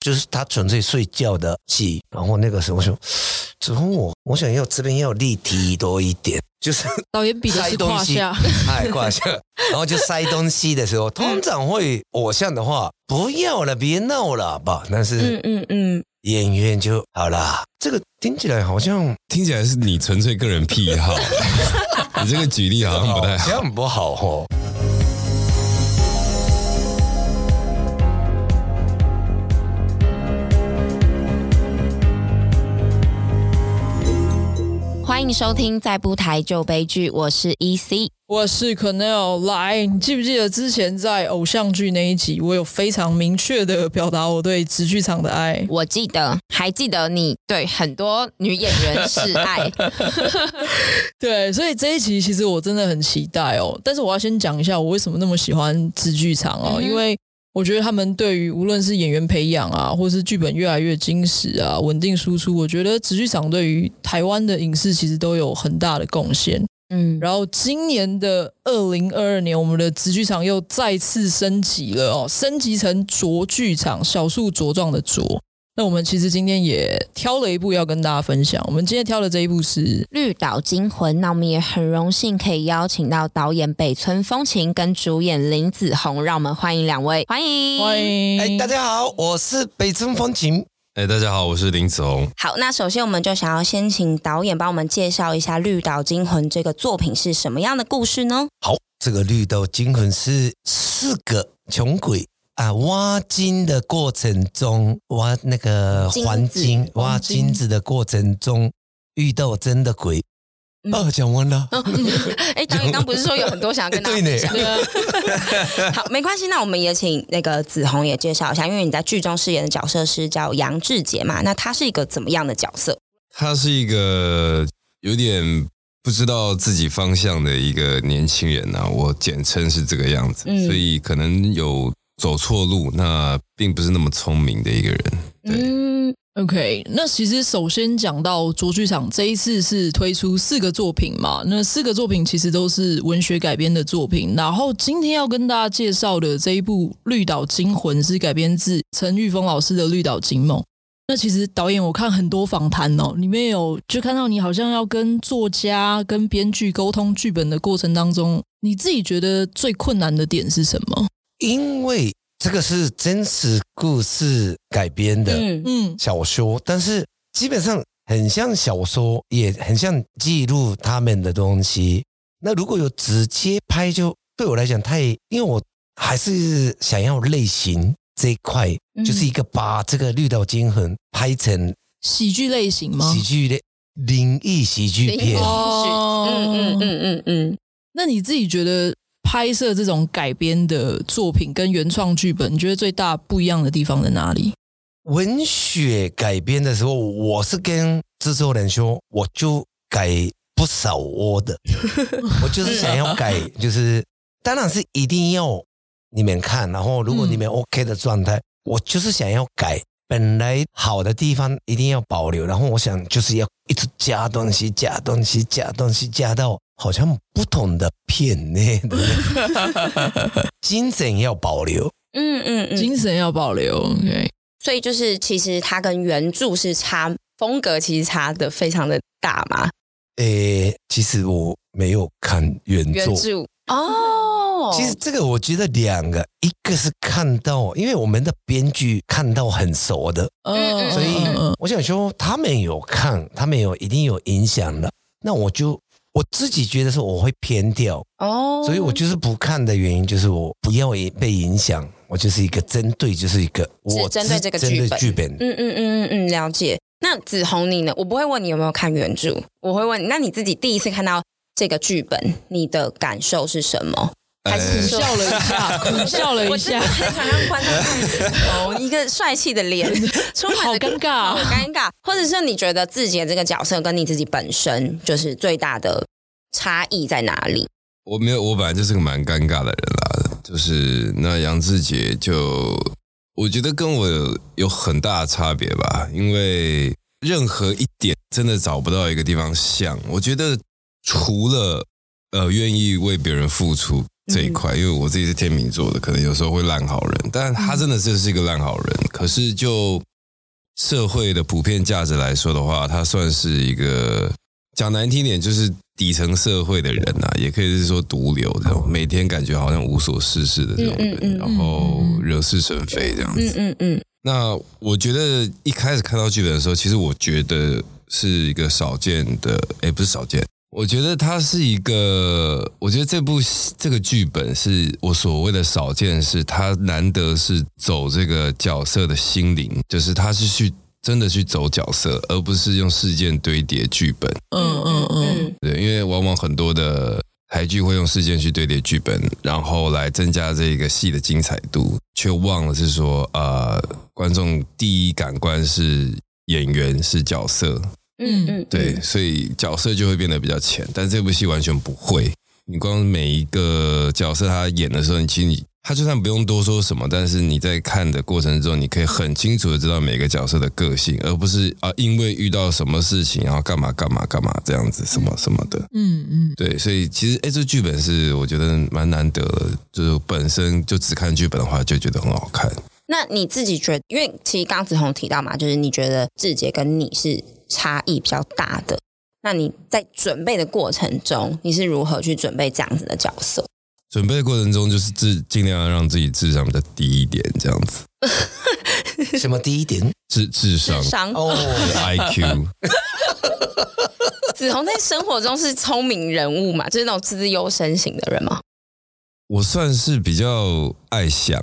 就是他纯粹睡觉的戏。然后那个时候我说，之后我我想要这边要立体多一点，就是 导演比的是胯下，哎胯下，然后就塞东西的时候，通常会偶像的话，不要了，别闹了吧。但是嗯嗯嗯，演员就好啦。这个听起来好像听起来是你纯粹个人癖好，你这个举例好像不太好，这样不好哦。欢迎收听《再不台就悲剧》，我是 EC，我是 Quennel。来，你记不记得之前在偶像剧那一集，我有非常明确的表达我对直剧场的爱？我记得，还记得你对很多女演员示爱。对，所以这一集其实我真的很期待哦。但是我要先讲一下，我为什么那么喜欢直剧场哦，嗯、因为。我觉得他们对于无论是演员培养啊，或是剧本越来越精实啊，稳定输出，我觉得直剧场对于台湾的影视其实都有很大的贡献。嗯，然后今年的二零二二年，我们的直剧场又再次升级了哦，升级成卓剧场，小树茁壮的茁。那我们其实今天也挑了一部要跟大家分享。我们今天挑的这一部是《绿岛惊魂》。那我们也很荣幸可以邀请到导演北村风情跟主演林子闳，让我们欢迎两位，欢迎欢迎。哎，大家好，我是北村风情。哎，大家好，我是林子闳。好，那首先我们就想要先请导演帮我们介绍一下《绿岛惊魂》这个作品是什么样的故事呢？好，这个《绿岛惊魂》是四个穷鬼。啊，挖金的过程中，挖那个黄金，金挖金子的过程中，遇到真的鬼。嗯、哦，讲完了。哎、嗯，导演刚不是说有很多想要跟大家分享？对呢。好，没关系，那我们也请那个子红也介绍一下，因为你在剧中饰演的角色是叫杨志杰嘛，那他是一个怎么样的角色？他是一个有点不知道自己方向的一个年轻人啊，我简称是这个样子，嗯、所以可能有。走错路，那并不是那么聪明的一个人。嗯，OK。那其实首先讲到卓剧场这一次是推出四个作品嘛，那四个作品其实都是文学改编的作品。然后今天要跟大家介绍的这一部《绿岛惊魂》是改编自陈玉峰老师的《绿岛惊梦》。那其实导演我看很多访谈哦，里面有就看到你好像要跟作家、跟编剧沟通剧本的过程当中，你自己觉得最困难的点是什么？因为这个是真实故事改编的嗯小说，嗯、但是基本上很像小说，也很像记录他们的东西。那如果有直接拍，就对我来讲太，因为我还是想要类型这一块，嗯、就是一个把这个《绿岛惊魂》拍成喜剧类型吗？喜剧类灵异喜剧片。哦，嗯嗯嗯嗯嗯。那你自己觉得？拍摄这种改编的作品跟原创剧本，你觉得最大不一样的地方在哪里？文学改编的时候，我是跟制作人说，我就改不少我的，我就是想要改，就是当然是一定要你们看，然后如果你们 OK 的状态，我就是想要改，本来好的地方一定要保留，然后我想就是要一直加东西，加东西，加东西，加到。好像不同的片呢，精神要保留，嗯嗯嗯，精神要保留，OK。所以就是其实它跟原著是差风格，其实差的非常的大嘛。诶，其实我没有看原著，原著哦。其实这个我觉得两个，一个是看到，因为我们的编剧看到很熟的，嗯，所以我想说他们有看，他们有一定有影响的，那我就。我自己觉得是我会偏掉哦，所以我就是不看的原因就是我不要被影响，我就是一个针对，就是一个我针对这个剧本，剧本，嗯嗯嗯嗯嗯，了解。那子红你呢？我不会问你有没有看原著，我会问你，那你自己第一次看到这个剧本，你的感受是什么？还是苦笑了一下，苦笑了一下，很想让观众看头，一个帅气的脸，充满好尴尬，好尴尬。或者是你觉得自己的这个角色跟你自己本身就是最大的差异在哪里？我没有，我本来就是个蛮尴尬的人啦。就是那杨志杰，就我觉得跟我有，有很大的差别吧，因为任何一点真的找不到一个地方像。我觉得除了呃愿意为别人付出。这一块，因为我自己是天秤座的，可能有时候会烂好人，但他真的就是一个烂好人。可是就社会的普遍价值来说的话，他算是一个讲难听点，就是底层社会的人呐、啊，也可以是说毒瘤这种，每天感觉好像无所事事的这种人，然后惹是生非这样子。嗯嗯嗯。那我觉得一开始看到剧本的时候，其实我觉得是一个少见的，诶，不是少见。我觉得它是一个，我觉得这部这个剧本是我所谓的少见，是它难得是走这个角色的心灵，就是他是去真的去走角色，而不是用事件堆叠剧本。嗯嗯嗯，对，因为往往很多的台剧会用事件去堆叠剧本，然后来增加这个戏的精彩度，却忘了是说，呃，观众第一感官是演员是角色。嗯嗯，对，所以角色就会变得比较浅，但这部戏完全不会。你光每一个角色他演的时候，你其实你他就算不用多说什么，但是你在看的过程中，你可以很清楚的知道每个角色的个性，而不是啊，因为遇到什么事情然后干嘛干嘛干嘛这样子什么什么的。嗯嗯，对，所以其实哎，这剧本是我觉得蛮难得的，就是本身就只看剧本的话，就觉得很好看。那你自己觉得，因为其实刚刚子红提到嘛，就是你觉得志杰跟你是。差异比较大的，那你在准备的过程中，你是如何去准备这样子的角色？准备的过程中，就是智尽量让自己智商比较低一点，这样子。什么低一点？智智商哦，IQ。子红在生活中是聪明人物嘛？就是那种资优生型的人嘛？我算是比较爱想。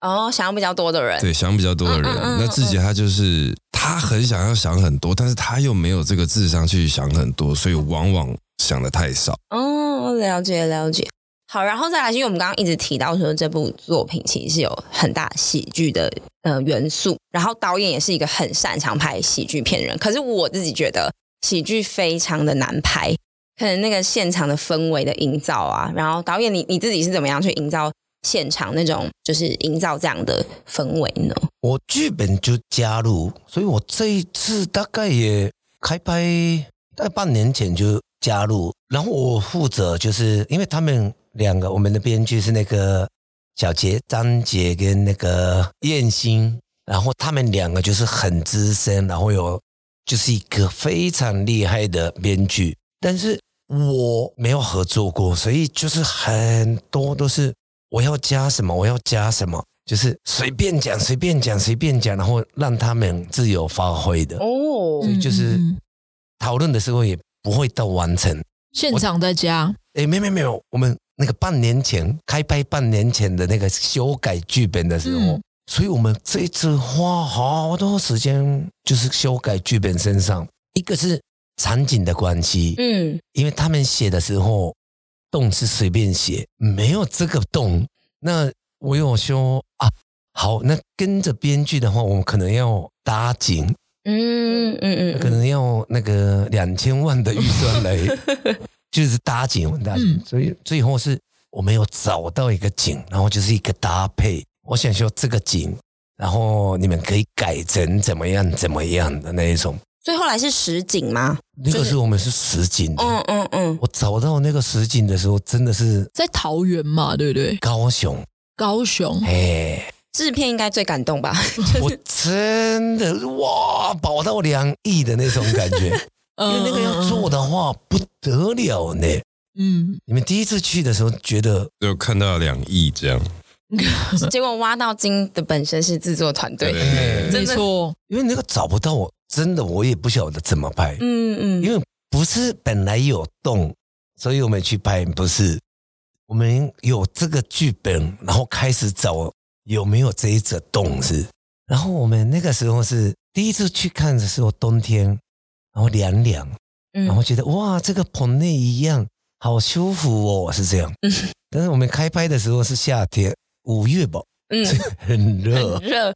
哦，想比较多的人，对，想比较多的人。嗯嗯嗯、那自己他就是他很想要想很多，但是他又没有这个智商去想很多，所以往往想的太少。哦，了解了解。好，然后再来，因为我们刚刚一直提到说这部作品其实是有很大喜剧的呃元素，然后导演也是一个很擅长拍喜剧片的人。可是我自己觉得喜剧非常的难拍，可能那个现场的氛围的营造啊，然后导演你你自己是怎么样去营造？现场那种就是营造这样的氛围呢？我剧本就加入，所以我这一次大概也开拍，大概半年前就加入。然后我负责就是因为他们两个，我们的编剧是那个小杰、张杰跟那个燕心，然后他们两个就是很资深，然后有就是一个非常厉害的编剧，但是我没有合作过，所以就是很多都是。我要加什么？我要加什么？就是随便讲，随便讲，随便讲，然后让他们自由发挥的哦。所以就是讨论的时候也不会到完成，现场在加。哎，没没没有，我们那个半年前开拍，半年前的那个修改剧本的时候，嗯、所以我们这一次花好多时间，就是修改剧本身上，一个是场景的关系，嗯，因为他们写的时候。动是随便写，没有这个动。那我有说啊，好，那跟着编剧的话，我们可能要搭景，嗯嗯嗯，可能要那个两千万的预算来，就是搭景，搭景。所以最后是我没有找到一个景，然后就是一个搭配。我想说这个景，然后你们可以改成怎么样怎么样的那一种。所以后来是实景吗？那个是我们是实景的。嗯嗯嗯。我找到那个实景的时候，真的是在桃园嘛，对不对？高雄。高雄。哎，制片应该最感动吧？我真的哇，保到两亿的那种感觉。因为那个要做的话不得了呢。嗯。你们第一次去的时候觉得就看到两亿这样，结果挖到金的本身是制作团队，没错。因为那个找不到我。真的，我也不晓得怎么拍。嗯嗯，因为不是本来有洞，所以我们去拍，不是我们有这个剧本，然后开始找有没有这一则洞是。然后我们那个时候是第一次去看的时候，冬天，然后凉凉，然后觉得哇，这个棚内一样，好舒服哦，是这样。但是我们开拍的时候是夏天，五月吧，嗯，很热，很热。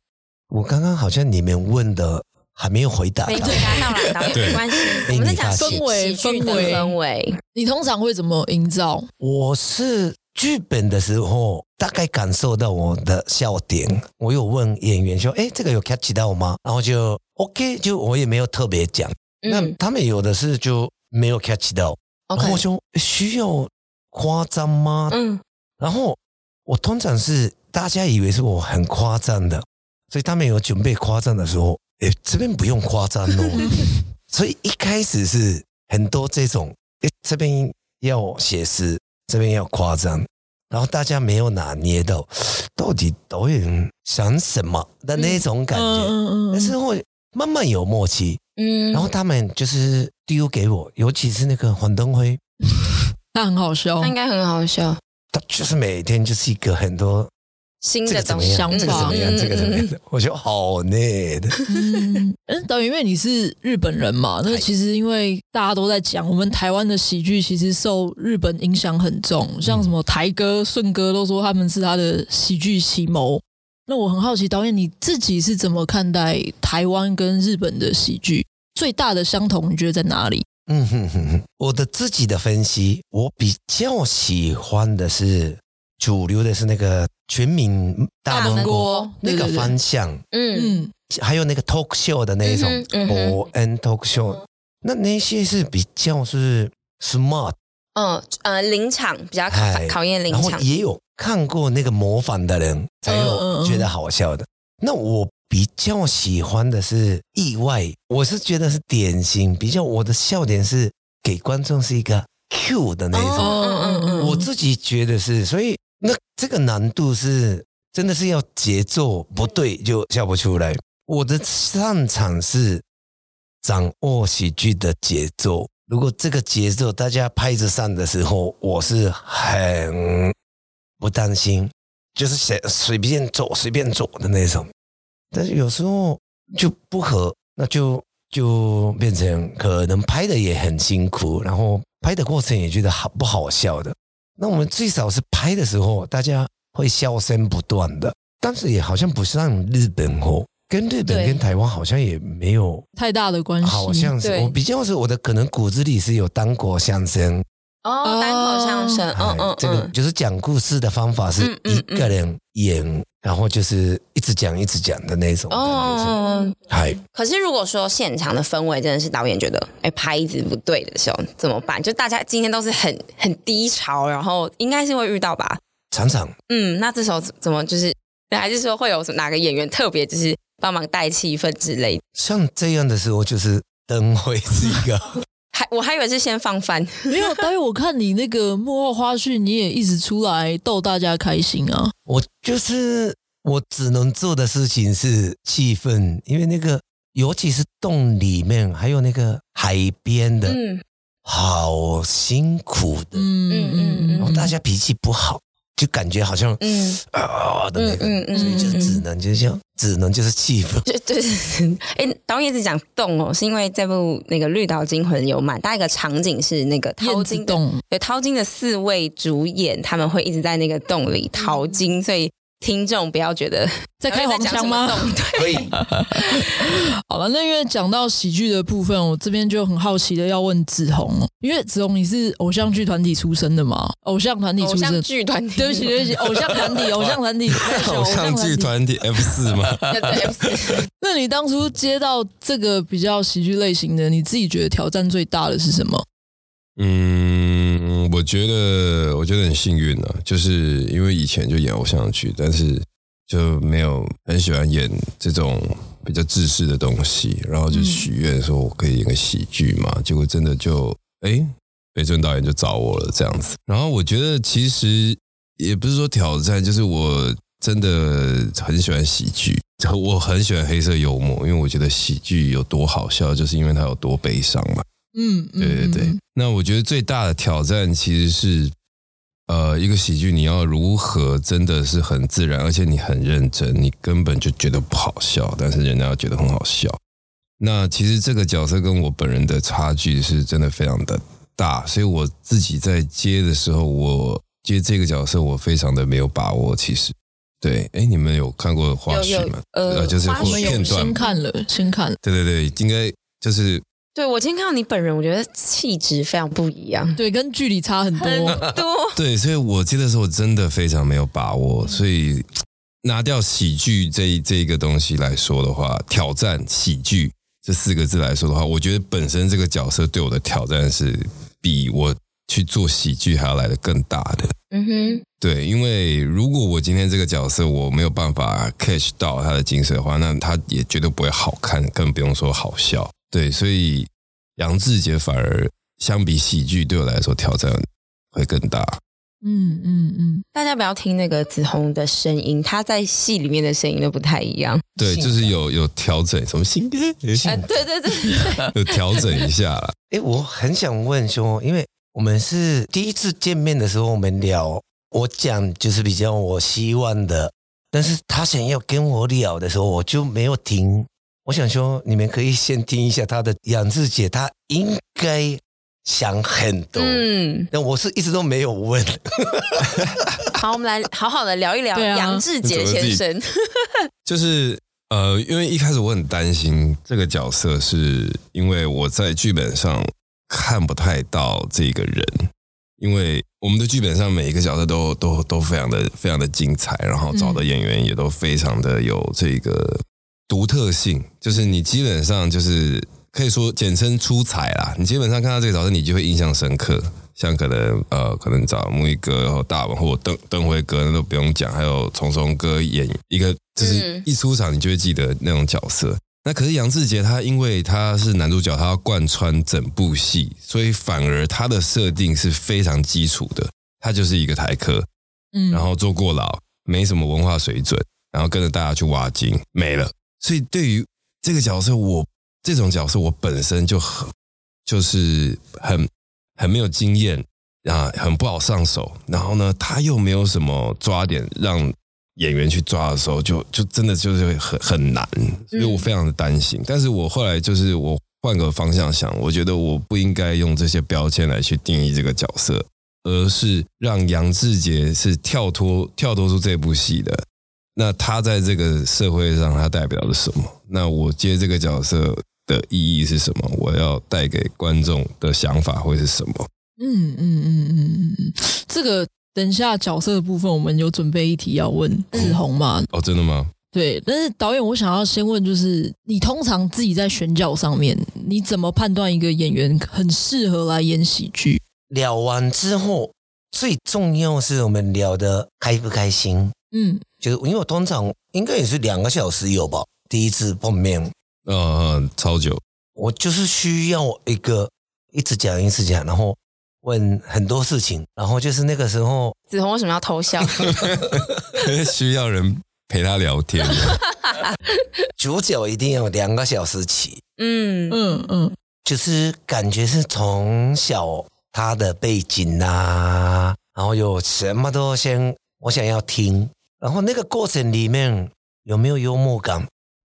我刚刚好像你们问的。还没有回答，没回答到了，没关系。我们在讲氛围，氛围，氛围。你通常会怎么营造？我是剧本的时候，大概感受到我的笑点。我有问演员说：“哎，这个有 catch 到吗？”然后就 OK，就我也没有特别讲。那他们有的是就没有 catch 到。然后我说：“需要夸张吗？”嗯，然后我通常是大家以为是我很夸张的，所以他们有准备夸张的时候，诶，这边不用夸张哦。所以一开始是很多这种，诶，这边要写实，这边要夸张，然后大家没有拿捏到到底导演想什么的那种感觉，但是会慢慢有默契。嗯，然后他们就是丢给我，尤其是那个黄登辉，他很好笑，他应该很好笑。他就是每天就是一个很多新的想法，这个怎么样，这个怎么样，我觉得好累的。嗯，导演，因为你是日本人嘛，那其实因为大家都在讲，我们台湾的喜剧其实受日本影响很重，像什么台哥、顺哥都说他们是他的喜剧启蒙。那我很好奇，导演你自己是怎么看待台湾跟日本的喜剧？最大的相同，你觉得在哪里？嗯哼哼哼，我的自己的分析，我比较喜欢的是主流的是那个全民大闷锅那个方向，嗯。嗯，还有那个 talk show 的那一种，伯恩 talk show，那那些是比较是 smart，嗯呃，临场比较考考验临场，然后也有看过那个模仿的人才有觉得好笑的，那我。比较喜欢的是意外，我是觉得是典型。比较我的笑点是给观众是一个 Q 的那一种，嗯嗯嗯、我自己觉得是，所以那这个难度是真的是要节奏不对就笑不出来。我的擅长是掌握喜剧的节奏，如果这个节奏大家拍着上的时候，我是很不担心，就是随随便走随便走的那种。但是有时候就不合，那就就变成可能拍的也很辛苦，然后拍的过程也觉得好不好笑的。那我们最少是拍的时候，大家会笑声不断的，但是也好像不像日本哦，跟日本跟台湾好像也没有太大的关系。好像是我比较是我的可能骨子里是有当过相声哦，单口相声，嗯嗯，这个就是讲故事的方法是一个人演。然后就是一直讲一直讲的那种哦，嗨。可是如果说现场的氛围真的是导演觉得哎拍子不对的时候怎么办？就大家今天都是很很低潮，然后应该是会遇到吧？常常。嗯，那这时候怎么就是还是说会有哪个演员特别就是帮忙带气氛之类的？像这样的时候就是灯会是一个。还我还以为是先放翻，没有。待会我看你那个幕后花絮，你也一直出来逗大家开心啊。我就是我只能做的事情是气氛，因为那个尤其是洞里面，还有那个海边的，嗯，好辛苦的，嗯嗯嗯，然后大家脾气不好。就感觉好像嗯啊的那个，嗯嗯，所以就只能就是这样，只能就是气氛。就对对，哎，导演一直讲洞哦，是因为这部那个《绿岛惊魂》有蛮大一个场景是那个淘金洞，对，淘金的四位主演他们会一直在那个洞里淘金，所以。听众不要觉得在开黄腔吗？可以。好了，那因为讲到喜剧的部分，我这边就很好奇的要问子红，因为子红你是偶像剧团体出身的嘛？偶像团体出身，偶像剧团体，对不起对不起，偶像团体，偶像团体，偶像剧团体 F 四吗？对 F 四。那你当初接到这个比较喜剧类型的，你自己觉得挑战最大的是什么？嗯，我觉得我觉得很幸运呢、啊，就是因为以前就演偶像剧，但是就没有很喜欢演这种比较自私的东西，然后就许愿说我可以演个喜剧嘛，结果真的就哎，北村导演就找我了这样子。然后我觉得其实也不是说挑战，就是我真的很喜欢喜剧，我很喜欢黑色幽默，因为我觉得喜剧有多好笑，就是因为它有多悲伤嘛。嗯，对对对。那我觉得最大的挑战其实是，呃，一个喜剧你要如何真的是很自然，而且你很认真，你根本就觉得不好笑，但是人家要觉得很好笑。那其实这个角色跟我本人的差距是真的非常的大，所以我自己在接的时候，我接这个角色我非常的没有把握。其实，对，哎，你们有看过花絮吗？呃，就是片段，先看了，先看了。对对对，应该就是。对，我今天看到你本人，我觉得气质非常不一样。对，跟距离差很多很多。对，所以我接的时候真的非常没有把握。所以拿掉喜剧这这一个东西来说的话，挑战喜剧这四个字来说的话，我觉得本身这个角色对我的挑战是比我去做喜剧还要来的更大的。嗯哼，对，因为如果我今天这个角色我没有办法 catch 到他的精髓的话，那他也绝对不会好看，更不用说好笑。对，所以杨志杰反而相比喜剧对我来说挑战会更大。嗯嗯嗯，大家不要听那个子红的声音，他在戏里面的声音都不太一样。对，就是有有调整，什么性格？啊，对对对，有调整一下啦。哎，我很想问说，因为我们是第一次见面的时候，我们聊，我讲就是比较我希望的，但是他想要跟我聊的时候，我就没有听。我想说，你们可以先听一下他的杨智杰，他应该。想很多，嗯，那我是一直都没有问。好，我们来好好的聊一聊杨志杰先生。就是呃，因为一开始我很担心这个角色，是因为我在剧本上看不太到这个人，因为我们的剧本上每一个角色都都都非常的非常的精彩，然后找的演员也都非常的有这个独特性，就是你基本上就是。可以说简称出彩啦，你基本上看到这个角色，你就会印象深刻。像可能呃，可能找木易哥或大文或邓邓辉哥那都不用讲，还有虫虫哥演一个，就是一出场你就会记得那种角色。嗯、那可是杨志杰他因为他是男主角，他要贯穿整部戏，所以反而他的设定是非常基础的。他就是一个台客，嗯，然后坐过牢，没什么文化水准，然后跟着大家去挖金，没了。所以对于这个角色，我。这种角色我本身就很就是很很没有经验啊，很不好上手。然后呢，他又没有什么抓点让演员去抓的时候，就就真的就是很很难，所以我非常的担心。但是我后来就是我换个方向想，我觉得我不应该用这些标签来去定义这个角色，而是让杨智杰是跳脱跳脱出这部戏的。那他在这个社会上，他代表了什么？那我接这个角色。的意义是什么？我要带给观众的想法会是什么？嗯嗯嗯嗯嗯嗯，这个等一下角色的部分，我们有准备一题要问子鸿吗？哦，真的吗？对，但是导演，我想要先问，就是你通常自己在选角上面，你怎么判断一个演员很适合来演喜剧？聊完之后，最重要是我们聊得开不开心？嗯，就是因为我通常应该也是两个小时有吧，第一次碰面。嗯嗯，超久。我就是需要一个一直讲一直讲，然后问很多事情，然后就是那个时候，子红为什么要偷笑？需要人陪他聊天。主角一定要两个小时起。嗯嗯嗯，就是感觉是从小他的背景啊，然后有什么都先我想要听，然后那个过程里面有没有幽默感？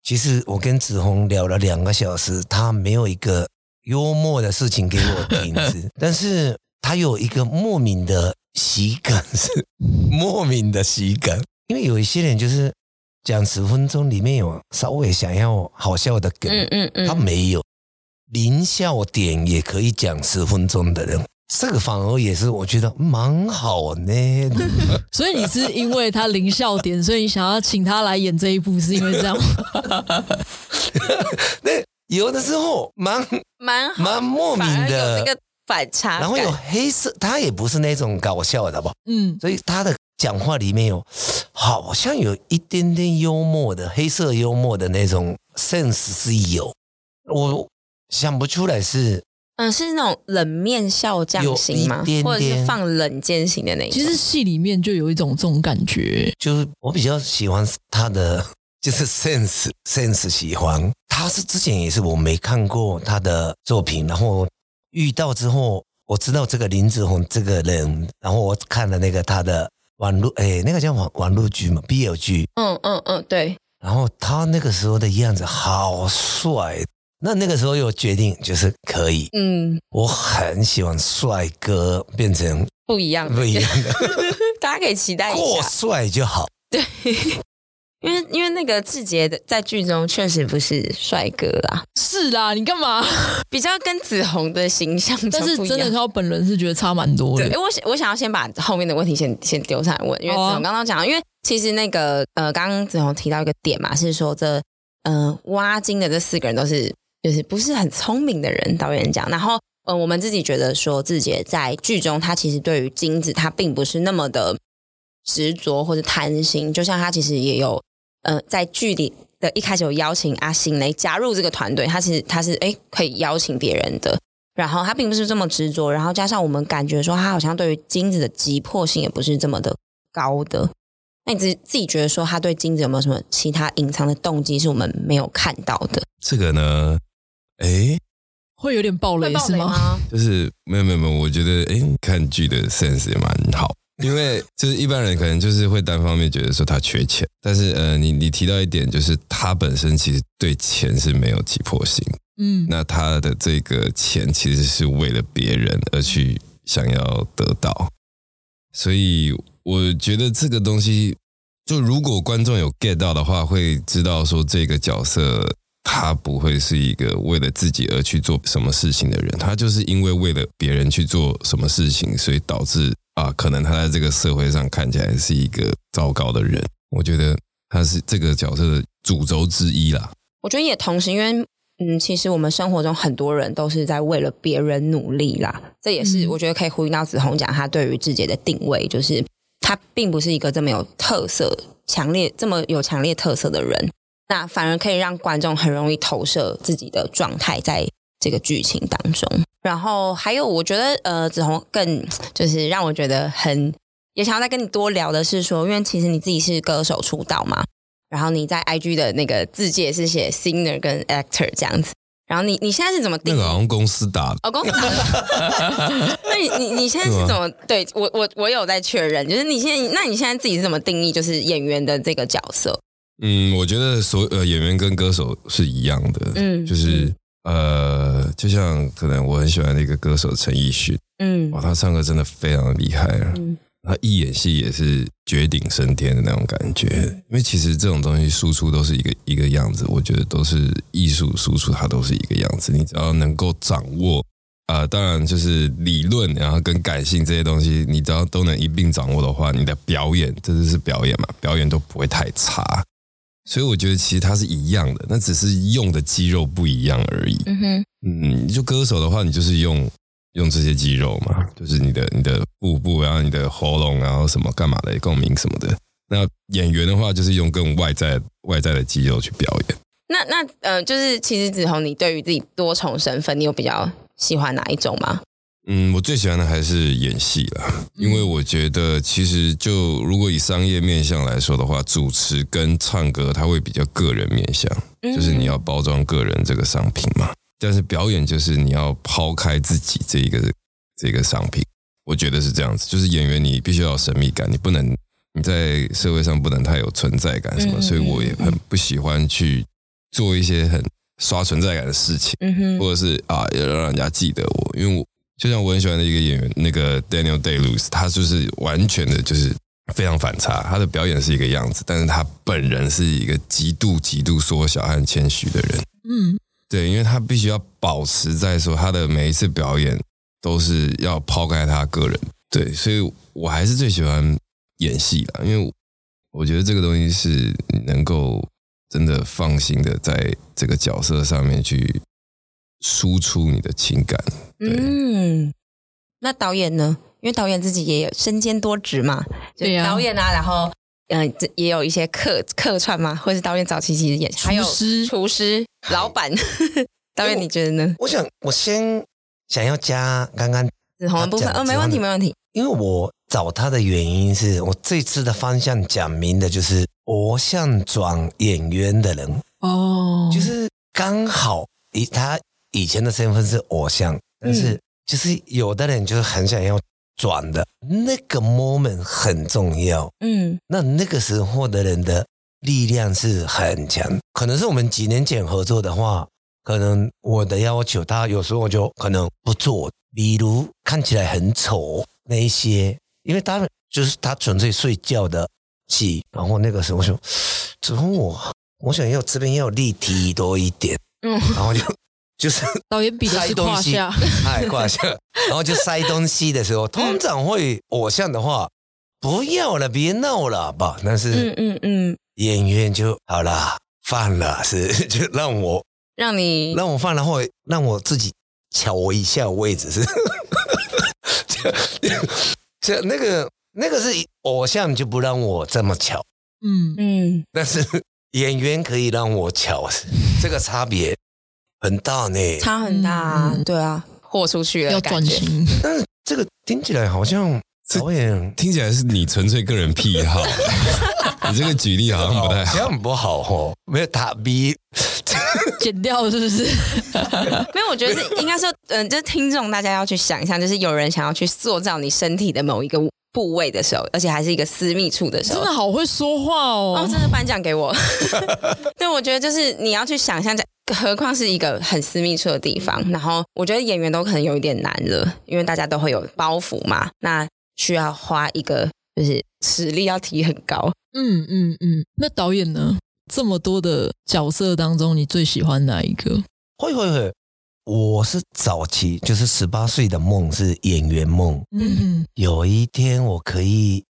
其实我跟子红聊了两个小时，他没有一个幽默的事情给我听，但是他有一个莫名的喜感，是 莫名的喜感。因为有一些人就是讲十分钟里面有稍微想要好笑的梗，嗯嗯嗯，他没有零笑点也可以讲十分钟的人。这个反而也是我觉得蛮好呢。所以你是因为他零笑点，所以你想要请他来演这一部，是因为这样吗？那有的时候蛮蛮蛮莫名的那个反差，然后有黑色，他也不是那种搞笑的吧？嗯，所以他的讲话里面有好像有一点点幽默的黑色幽默的那种 sense 是有，我想不出来是。嗯，是那种冷面笑匠型吗？点点或者是放冷箭型的那种？其实戏里面就有一种这种感觉，就是我比较喜欢他的，就是 sense sense 喜欢。他是之前也是我没看过他的作品，然后遇到之后，我知道这个林子鸿这个人，然后我看了那个他的网络，哎，那个叫网网络剧嘛，BL 剧。嗯嗯嗯，对。然后他那个时候的样子好帅。那那个时候有决定就是可以，嗯，我很喜欢帅哥变成不一样的，不一样的，大家可以期待一下，过帅就好。对，因为因为那个志杰的在剧中确实不是帅哥啦，是啦，你干嘛？比较跟子红的形象，但是真的他本人是觉得差蛮多的。哎，我我想要先把后面的问题先先丢上来问，因为子红刚刚讲，因为其实那个呃，刚刚子红提到一个点嘛，是说这呃挖金的这四个人都是。就是不是很聪明的人，导演讲。然后嗯，我们自己觉得说，志杰在剧中，他其实对于金子，他并不是那么的执着或者贪心。就像他其实也有，呃，在剧里的一开始有邀请阿星来加入这个团队，他其实他是诶可以邀请别人的。然后他并不是这么执着，然后加上我们感觉说，他好像对于金子的急迫性也不是这么的高的。那你自自己觉得说，他对金子有没有什么其他隐藏的动机是我们没有看到的？这个呢，诶。会有点暴雷是吗？就是没有没有没有，我觉得哎，看剧的 sense 也蛮好，因为就是一般人可能就是会单方面觉得说他缺钱，但是呃，你你提到一点，就是他本身其实对钱是没有急迫性，嗯，那他的这个钱其实是为了别人而去想要得到，所以我觉得这个东西，就如果观众有 get 到的话，会知道说这个角色。他不会是一个为了自己而去做什么事情的人，他就是因为为了别人去做什么事情，所以导致啊，可能他在这个社会上看起来是一个糟糕的人。我觉得他是这个角色的主轴之一啦。我觉得也同时，因为嗯，其实我们生活中很多人都是在为了别人努力啦。这也是我觉得可以呼应到子红讲他对于自己的定位，就是他并不是一个这么有特色、强烈这么有强烈特色的人。那反而可以让观众很容易投射自己的状态在这个剧情当中。然后还有，我觉得呃，子红更就是让我觉得很也想要再跟你多聊的是说，因为其实你自己是歌手出道嘛，然后你在 IG 的那个自介是写 singer 跟 actor 这样子。然后你你现在是怎么定？那个好像公司打的哦，公司打的。那你你你现在是怎么？对我我我有在确认，就是你现在那你现在自己是怎么定义就是演员的这个角色？嗯，我觉得所呃演员跟歌手是一样的，嗯，就是呃，就像可能我很喜欢的一个歌手陈奕迅，嗯，哇，他唱歌真的非常的厉害啊，嗯，他一演戏也是绝顶升天的那种感觉，因为其实这种东西输出都是一个一个样子，我觉得都是艺术输出，它都是一个样子，你只要能够掌握啊，呃，当然就是理论，然后跟感性这些东西，你只要都能一并掌握的话，你的表演，这就是表演嘛，表演都不会太差。所以我觉得其实它是一样的，那只是用的肌肉不一样而已。嗯哼，嗯，就歌手的话，你就是用用这些肌肉嘛，就是你的你的腹部，然后你的喉咙，然后什么干嘛的共鸣什么的。那演员的话，就是用更外在外在的肌肉去表演。那那呃，就是其实子红，你对于自己多重身份，你有比较喜欢哪一种吗？嗯，我最喜欢的还是演戏啦，因为我觉得其实就如果以商业面向来说的话，主持跟唱歌它会比较个人面向，就是你要包装个人这个商品嘛。但是表演就是你要抛开自己这一个这个商品，我觉得是这样子。就是演员你必须要有神秘感，你不能你在社会上不能太有存在感什么，所以我也很不喜欢去做一些很刷存在感的事情，或者是啊要让人家记得我，因为我。就像我很喜欢的一个演员，那个 Daniel Day-Lewis，他就是完全的，就是非常反差。他的表演是一个样子，但是他本人是一个极度极度缩小和谦虚的人。嗯，对，因为他必须要保持在说他的每一次表演都是要抛开他个人。对，所以我还是最喜欢演戏啦，因为我觉得这个东西是你能够真的放心的在这个角色上面去。输出你的情感，嗯，那导演呢？因为导演自己也有身兼多职嘛，对导演啊，然后嗯，这也有一些客客串嘛，或者是导演早期其实也还有厨师、老板。导演你觉得呢？我想我先想要加刚刚子鸿的部分，哦，没问题，没问题。因为我找他的原因是我这次的方向讲明的就是偶像转演员的人哦，就是刚好以他。以前的身份是偶像，但是就是有的人就是很想要转的，那个 moment 很重要。嗯，那那个时候的人的力量是很强。可能是我们几年前合作的话，可能我的要求他有时候就可能不做，比如看起来很丑那一些，因为他就是他纯粹睡觉的戏。然后那个时候我说，之后我我想要这边要立体多一点，嗯，然后就。就是 导演比的是胯下，哎，胯下，然后就塞东西的时候，通常会偶像的话，不要了，别闹了吧。但是，嗯嗯嗯，演员就好了，放了 是就让我让你让我放了会让我自己瞧我一下位置是，这这那个那个是偶像就不让我这么巧，嗯。嗯，但是演员可以让我巧，这个差别很大呢，差很大，啊，嗯、对啊，豁出去了要转型，但是这个听起来好像导演 听起来是你纯粹个人癖好，你这个举例好像不太好，这样不好哦，没有打 B。剪掉是不是？没有，我觉得是应该说，嗯、呃，就是听众大家要去想一下，就是有人想要去塑造你身体的某一个部位的时候，而且还是一个私密处的时候，真的好会说话哦！哦，真的颁奖给我。对，我觉得就是你要去想象，何况是一个很私密处的地方。然后，我觉得演员都可能有一点难了，因为大家都会有包袱嘛，那需要花一个就是实力要提很高。嗯嗯嗯，那导演呢？这么多的角色当中，你最喜欢哪一个？会会会，我是早期就是十八岁的梦是演员梦。嗯哼，有一天我可以，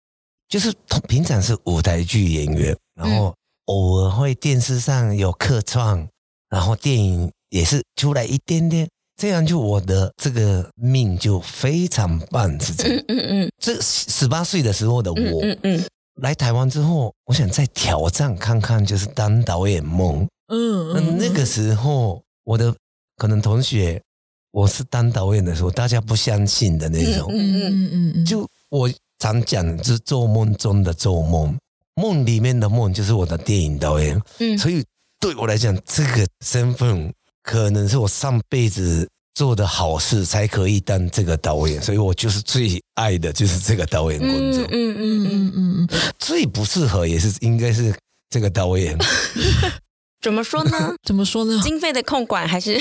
就是平常是舞台剧演员，然后偶尔会电视上有客串，然后电影也是出来一点点，这样就我的这个命就非常棒，是这样。嗯嗯，这十八岁的时候的我。嗯嗯。来台湾之后，我想再挑战看看，就是当导演梦。嗯，嗯，那个时候我的可能同学，我是当导演的时候，大家不相信的那种。嗯嗯嗯嗯，就我常讲，是做梦中的做梦，梦里面的梦就是我的电影导演。嗯，所以对我来讲，这个身份可能是我上辈子。做的好事才可以当这个导演，所以我就是最爱的就是这个导演工作。嗯嗯嗯嗯嗯，最不适合也是应该是这个导演。怎么说呢？怎么说呢？经费的控管还是？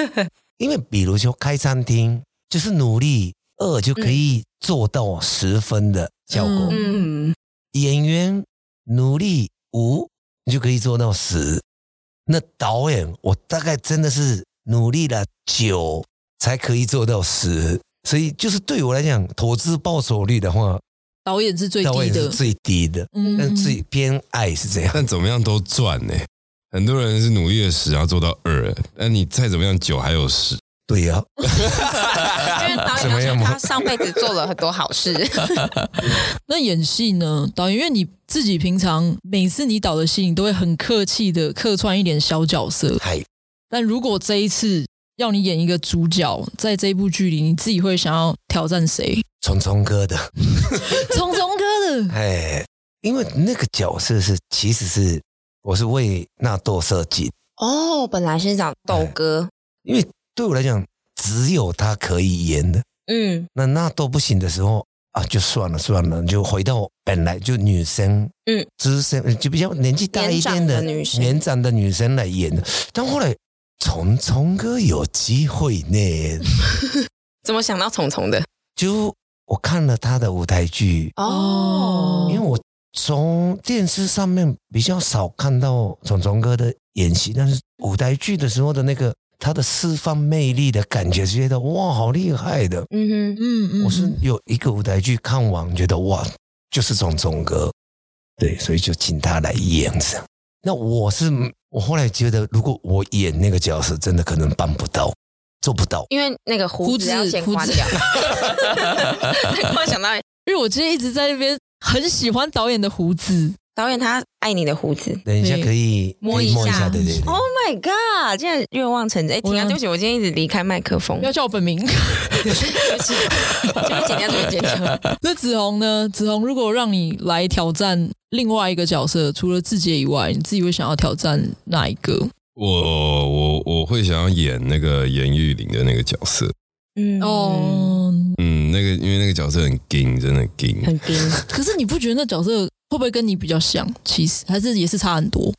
因为比如说开餐厅，就是努力二就可以做到十分的效果。嗯，演员努力五你就可以做到十。那导演我大概真的是。努力了九才可以做到十，所以就是对我来讲，投资报酬率的话，导演是最低的，导演是最低的，嗯，但最偏爱是这样。但怎么样都赚呢？很多人是努力的十，然后做到二，那你再怎么样九还有十，对呀、啊。因为导演他上辈子做了很多好事。那演戏呢？导演，因为你自己平常每次你导的戏，你都会很客气的客串一点小角色。但如果这一次要你演一个主角，在这一部剧里，你自己会想要挑战谁？聪聪哥的，聪聪哥的，哎，因为那个角色是其实是我是为纳豆设计哦，本来是讲豆哥，因为对我来讲只有他可以演的，嗯，那纳豆不行的时候啊，就算了算了，就回到本来就女生，嗯，资深就比较年纪大一点的女生，年长的女生来演的，但后来。虫虫哥有机会呢？怎么想到虫虫的？就我看了他的舞台剧。哦，因为我从电视上面比较少看到虫虫哥的演戏，但是舞台剧的时候的那个他的释放魅力的感觉，觉得哇，好厉害的。嗯哼，嗯嗯，我是有一个舞台剧看完，觉得哇，就是虫虫哥，对，所以就请他来演这样。那我是。我后来觉得，如果我演那个角色，真的可能办不到，做不到，因为那个胡子要先刮掉。突然想到，因为我之前一直在那边很喜欢导演的胡子。导演他爱你的胡子，等一下可以摸一下，对对对。Oh my god！现在愿望成真。哎，停啊，对不起，我今天一直离开麦克风。要叫我本名。对不起，这边剪掉，这边剪掉。那子红呢？子红，如果让你来挑战另外一个角色，除了自己以外，你自己会想要挑战哪一个？我我我会想要演那个严玉玲的那个角色。嗯哦，嗯，那个因为那个角色很硬，真的很硬，很硬。可是你不觉得那角色？会不会跟你比较像？其实还是也是差很多。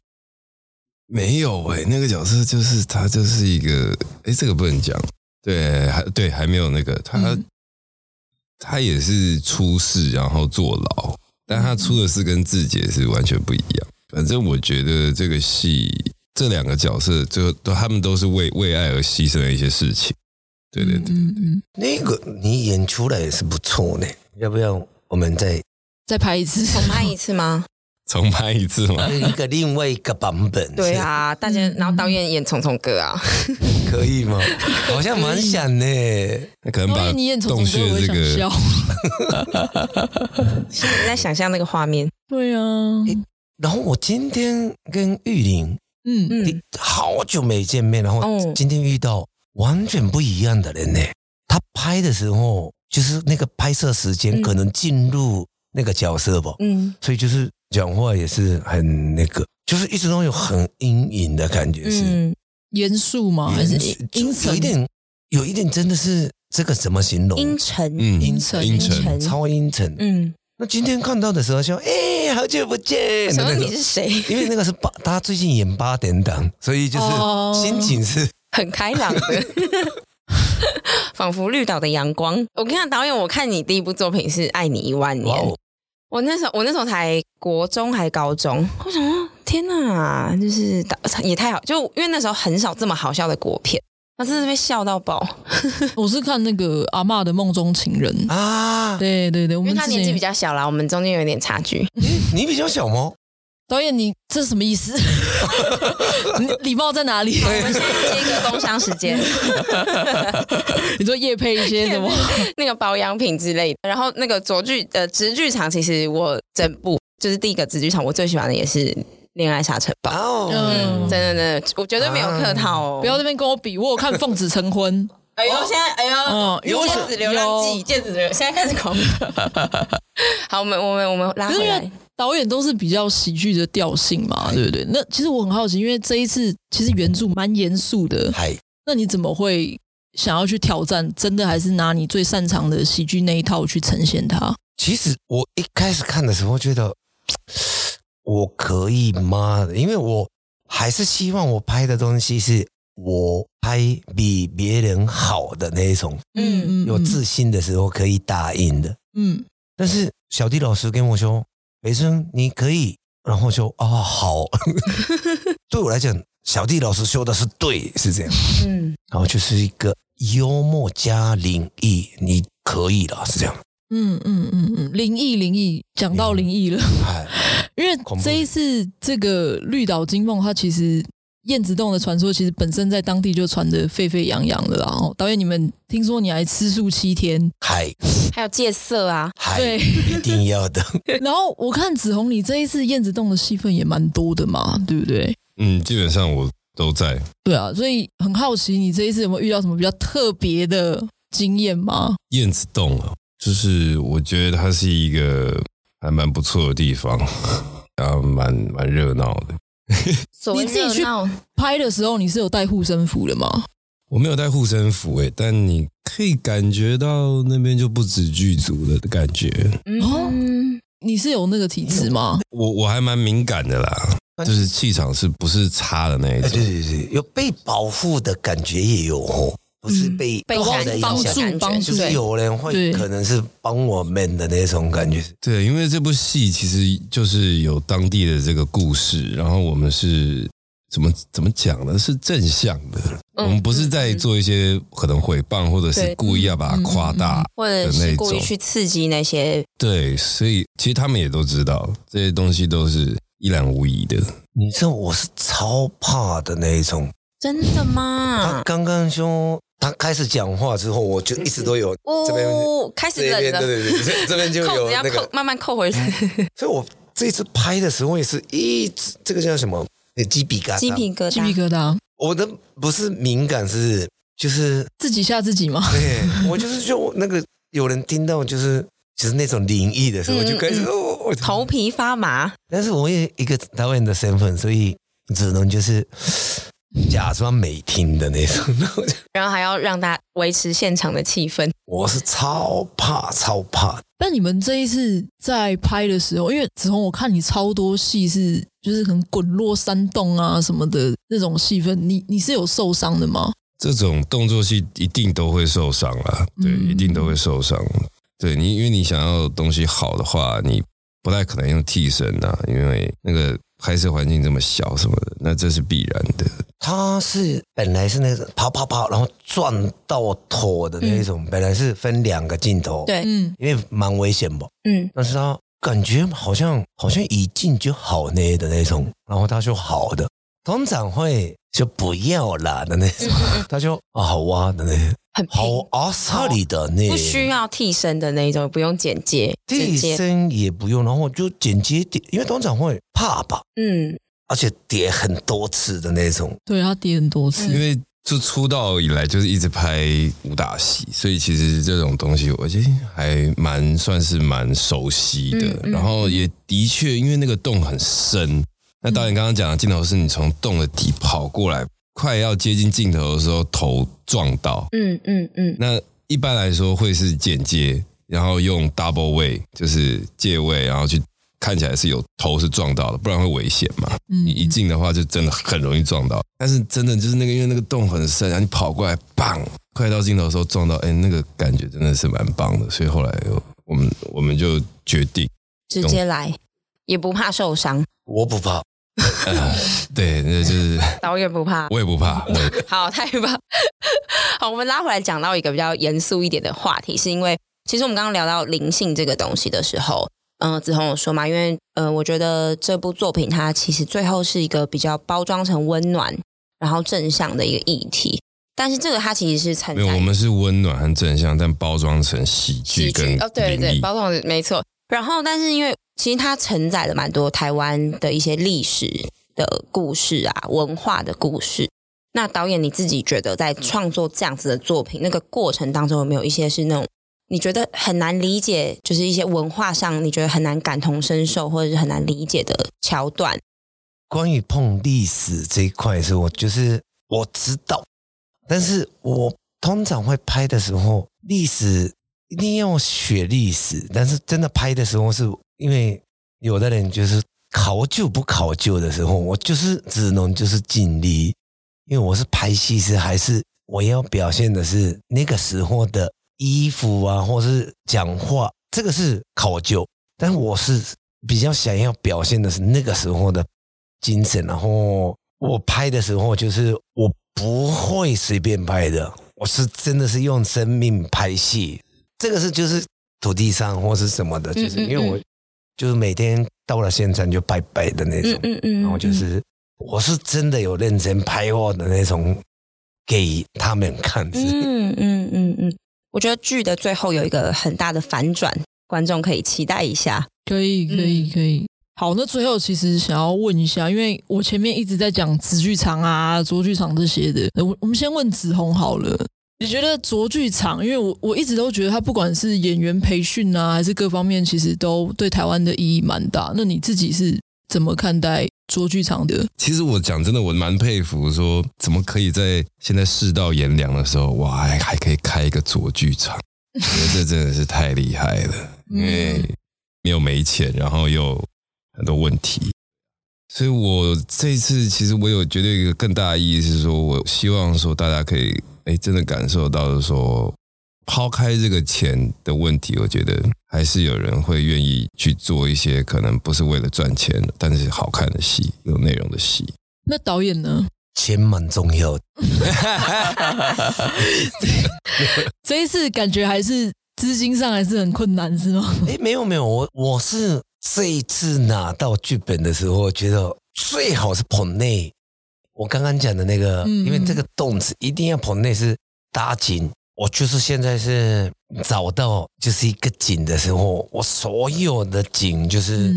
没有哎、欸，那个角色就是他，就是一个哎，这个不能讲。对，还对，还没有那个他，嗯、他也是出事然后坐牢，但他出的事跟志杰是完全不一样。反正我觉得这个戏这两个角色，最后都他们都是为为爱而牺牲的一些事情。对对对那个你演出来也是不错呢，要不要我们再？再拍一次，重拍一次吗？重拍一次吗？一个另外一个版本。对啊，大家，然后导演演聪聪哥啊。可以吗？好像蛮想呢，那可能把洞穴这个，现在在想象那个画面。对啊，然后我今天跟玉玲，嗯嗯，好久没见面，然后今天遇到完全不一样的人呢。他拍的时候，就是那个拍摄时间可能进入那个角色吧，嗯，所以就是讲话也是很那个。就是一直都有很阴影的感觉，是严肃吗？还是阴沉？有一点，有一点，真的是这个怎么形容？阴沉，嗯，阴沉，阴沉，超阴沉。嗯，那今天看到的时候说，哎，好久不见。什么？你是谁？因为那个是八，他最近演八点档，所以就是心情是很开朗的，仿佛绿岛的阳光。我跟你讲，导演，我看你第一部作品是《爱你一万年》，我那时候，我那时候才国中还高中，我想说。天呐，就是也太好，就因为那时候很少这么好笑的国片，那真是被笑到爆。我是看那个阿嬷的梦中情人啊，对对对，我们因为他年纪比较小啦，我们中间有点差距。你比较小吗？导演，你这是什么意思？礼貌在哪里？我们现在接一个工商时间。你说夜配一些什么？那个保养品之类的。然后那个卓剧呃直剧场，其实我整部就是第一个直剧场，我最喜欢的也是。恋爱沙尘暴哦，嗯，真的真的，我绝对没有客套哦，不要这边跟我比，我有看奉子成婚，哎呦，现在哎呦，嗯，剑指流浪记，戒指流，现在开始狂，好，我们我们我们拉回来，导演都是比较喜剧的调性嘛，对不对？那其实我很好奇，因为这一次其实原著蛮严肃的，嗨，那你怎么会想要去挑战？真的还是拿你最擅长的喜剧那一套去呈现它？其实我一开始看的时候觉得。我可以吗？因为我还是希望我拍的东西是我拍比别人好的那一种，嗯嗯，有自信的时候可以答应的，嗯。但是小弟老师跟我说：“北森，你可以。”然后就：“啊，好。” 对我来讲，小弟老师说的是对，是这样，嗯。然后就是一个幽默加灵异，你可以了，是这样。嗯嗯嗯嗯，灵异灵异，讲到灵异了，因为这一次这个绿岛金梦，它其实燕子洞的传说，其实本身在当地就传得沸沸扬扬的啦。哦，导演，你们听说你还吃素七天，还还有戒色啊？对，一定要的。然后我看子红，你这一次燕子洞的戏份也蛮多的嘛，对不对？嗯，基本上我都在。对啊，所以很好奇，你这一次有没有遇到什么比较特别的经验吗？燕子洞啊。就是我觉得它是一个还蛮不错的地方，然后蛮蛮热闹的。你自己去拍的时候，你是有带护身符的吗？我没有带护身符诶，但你可以感觉到那边就不止剧组的感觉。嗯，你是有那个体质吗？我我还蛮敏感的啦，就是气场是不是差的那一种？对对对，有被保护的感觉也有哦。不是被被帮助，帮助，就是有人会可能是帮我们的那种感觉。对，因为这部戏其实就是有当地的这个故事，然后我们是怎么怎么讲呢？是正向的，我们不是在做一些可能诽谤或者是故意要把它夸大，或者是故意去刺激那些。对，所以其实他们也都知道这些东西都是一览无遗的。你知道我是超怕的那一种，真的吗？他刚刚说。他开始讲话之后，我就一直都有这边、哦、开始冷了，对对对，这边就有 那个慢慢扣回去。所以我这次拍的时候也是一直这个叫什么？鸡皮疙瘩，鸡皮疙瘩，鸡皮疙瘩。我的不是敏感，是就是自己吓自己吗？对，我就是就那个有人听到就是就是那种灵异的时候，就开始、哦、头皮发麻。但是我也一个导演的身份，所以只能就是。假装没听的那种，然后还要让大家维持现场的气氛。我是超怕，超怕。但你们这一次在拍的时候，因为子红，我看你超多戏是就是可能滚落山洞啊什么的那种戏份，你你是有受伤的吗？这种动作戏一定都会受伤啦，对，嗯、一定都会受伤。对你，因为你想要东西好的话，你不太可能用替身啊，因为那个。拍摄环境这么小什么的，那这是必然的。他是本来是那个跑跑跑，然后撞到头的那种，嗯、本来是分两个镜头，对，嗯，因为蛮危险吧，嗯，但是他感觉好像好像一进就好那的那种，然后他就好的。通常会就不要啦的那种。他就啊，好哇的那，很好阿萨里的那，不需要替身的那种，不用剪接，替身也不用，然后就剪接点，因为通常会怕吧，嗯，而且叠很多次的那种，对，他叠很多次，因为。就出道以来就是一直拍武打戏，所以其实这种东西我觉得还蛮算是蛮熟悉的。嗯嗯、然后也的确，因为那个洞很深。那导演刚刚讲的镜头是你从洞的底跑过来，快要接近镜头的时候头撞到。嗯嗯嗯。那一般来说会是剪接，然后用 double way，就是借位，然后去。看起来是有头是撞到的，不然会危险嘛。嗯、你一进的话，就真的很容易撞到。但是真的就是那个，因为那个洞很深，然后你跑过来，棒！快到镜头的时候撞到，哎，那个感觉真的是蛮棒的。所以后来我们我们就决定直接来，也不怕受伤。我不怕。呃、对，那就是 导演不怕，我也不怕。我也 好，太棒。好，我们拉回来讲到一个比较严肃一点的话题，是因为其实我们刚刚聊到灵性这个东西的时候。嗯、呃，子红有说嘛，因为呃，我觉得这部作品它其实最后是一个比较包装成温暖，然后正向的一个议题。但是这个它其实是没有，我们是温暖和正向，但包装成喜剧跟哦，对对对，包装没错。然后，但是因为其实它承载了蛮多台湾的一些历史的故事啊，文化的故事。那导演你自己觉得在创作这样子的作品那个过程当中，有没有一些是那种？你觉得很难理解，就是一些文化上你觉得很难感同身受，或者是很难理解的桥段。关于碰历史这一块，是我就是我知道，但是我通常会拍的时候，历史一定要学历史，但是真的拍的时候，是因为有的人就是考究不考究的时候，我就是只能就是尽力，因为我是拍戏是还是我要表现的是那个时候的。衣服啊，或是讲话，这个是考究，但我是比较想要表现的是那个时候的精神。然后我拍的时候，就是我不会随便拍的，我是真的是用生命拍戏。这个是就是土地上或是什么的，就是因为我就是每天到了现场就拜拜的那种，嗯嗯，然后就是我是真的有认真拍过的那种给他们看，嗯嗯嗯嗯。我觉得剧的最后有一个很大的反转，观众可以期待一下。可以，可以，可以。好，那最后其实想要问一下，因为我前面一直在讲子剧场啊、卓剧场这些的，我我们先问紫红好了。你觉得卓剧场？因为我我一直都觉得它不管是演员培训啊，还是各方面，其实都对台湾的意义蛮大。那你自己是怎么看待？卓剧场的，其实我讲真的，我蛮佩服，说怎么可以在现在世道炎凉的时候，哇，还还可以开一个卓剧场，我觉得这真的是太厉害了，因为没有没钱，然后又很多问题，所以我这一次其实我有觉得一个更大的意义是说，我希望说大家可以哎真的感受到的说。抛开这个钱的问题，我觉得还是有人会愿意去做一些可能不是为了赚钱，但是好看的戏、有内容的戏。那导演呢？钱蛮重要的。这一次感觉还是资金上还是很困难，是吗？哎，没有没有，我我是这一次拿到剧本的时候，觉得最好是棚内。我刚刚讲的那个，嗯、因为这个动词一定要棚内是搭紧。我就是现在是找到就是一个景的时候，我所有的景就是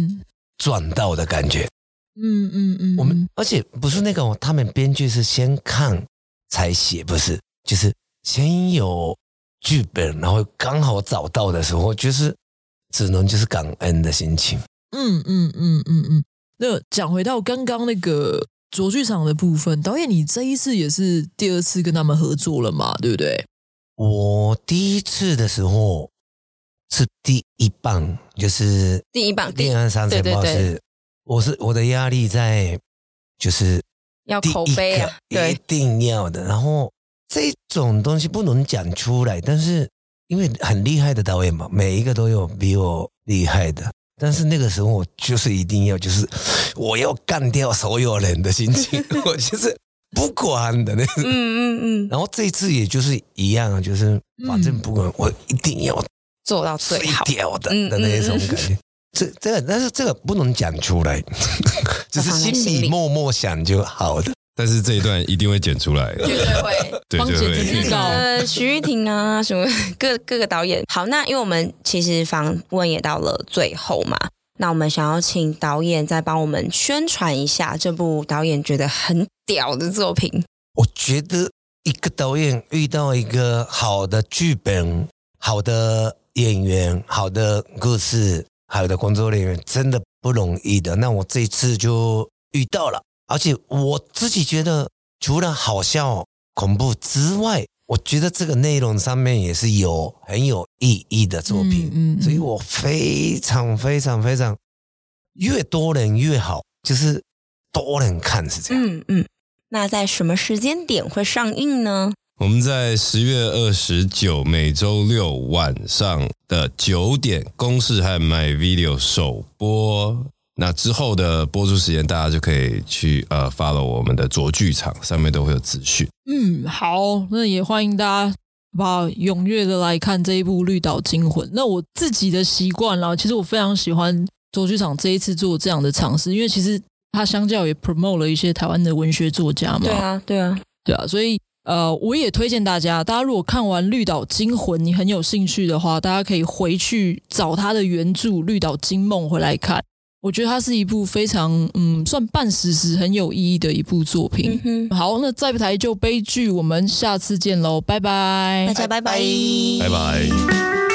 赚到的感觉。嗯嗯嗯，我们而且不是那个他们编剧是先看才写，不是，就是先有剧本，然后刚好找到的时候，就是只能就是感恩的心情。嗯嗯嗯嗯嗯。那讲回到刚刚那个卓剧场的部分，导演，你这一次也是第二次跟他们合作了嘛？对不对？我第一次的时候是第一棒，就是第一棒，恋爱商城报是，我是我的压力在，就是要口碑啊，一定要的。然后这种东西不能讲出来，但是因为很厉害的导演嘛，每一个都有比我厉害的，但是那个时候我就是一定要，就是 我要干掉所有人的心情，我就是。不管的那种，嗯嗯嗯，然后这一次也就是一样，就是反正不管，我一定要做到最好的的那种感觉。这这个，但是这个不能讲出来，只是心里默默想就好的。但是这一段一定会剪出来，绝 对会，对，方姐的预告，呃，徐玉婷啊，什么各各个导演。好，那因为我们其实访问也到了最后嘛，那我们想要请导演再帮我们宣传一下这部导演觉得很屌的作品。我觉得一个导演遇到一个好的剧本、好的演员、好的故事、好的工作人员，真的不容易的。那我这次就遇到了。而且我自己觉得，除了好笑、恐怖之外，我觉得这个内容上面也是有很有意义的作品。嗯，嗯，嗯，所以我非常非常非常，越多人越好，就是多人看是这样。嗯嗯。那在什么时间点会上映呢？我们在十月二十九每周六晚上的九点，公视和 MyVideo 首播。那之后的播出时间，大家就可以去呃 follow 我们的卓剧场，上面都会有资讯。嗯，好，那也欢迎大家把踊跃的来看这一部《绿岛惊魂》。那我自己的习惯啦，其实我非常喜欢卓剧场这一次做这样的尝试，因为其实它相较也 promote 了一些台湾的文学作家嘛。对啊，对啊，对啊，所以呃，我也推荐大家，大家如果看完《绿岛惊魂》，你很有兴趣的话，大家可以回去找他的原著《绿岛惊梦》回来看。我觉得它是一部非常嗯，算半史实很有意义的一部作品。嗯、好，那再不台就悲剧，我们下次见喽，拜拜，大家拜拜，拜拜。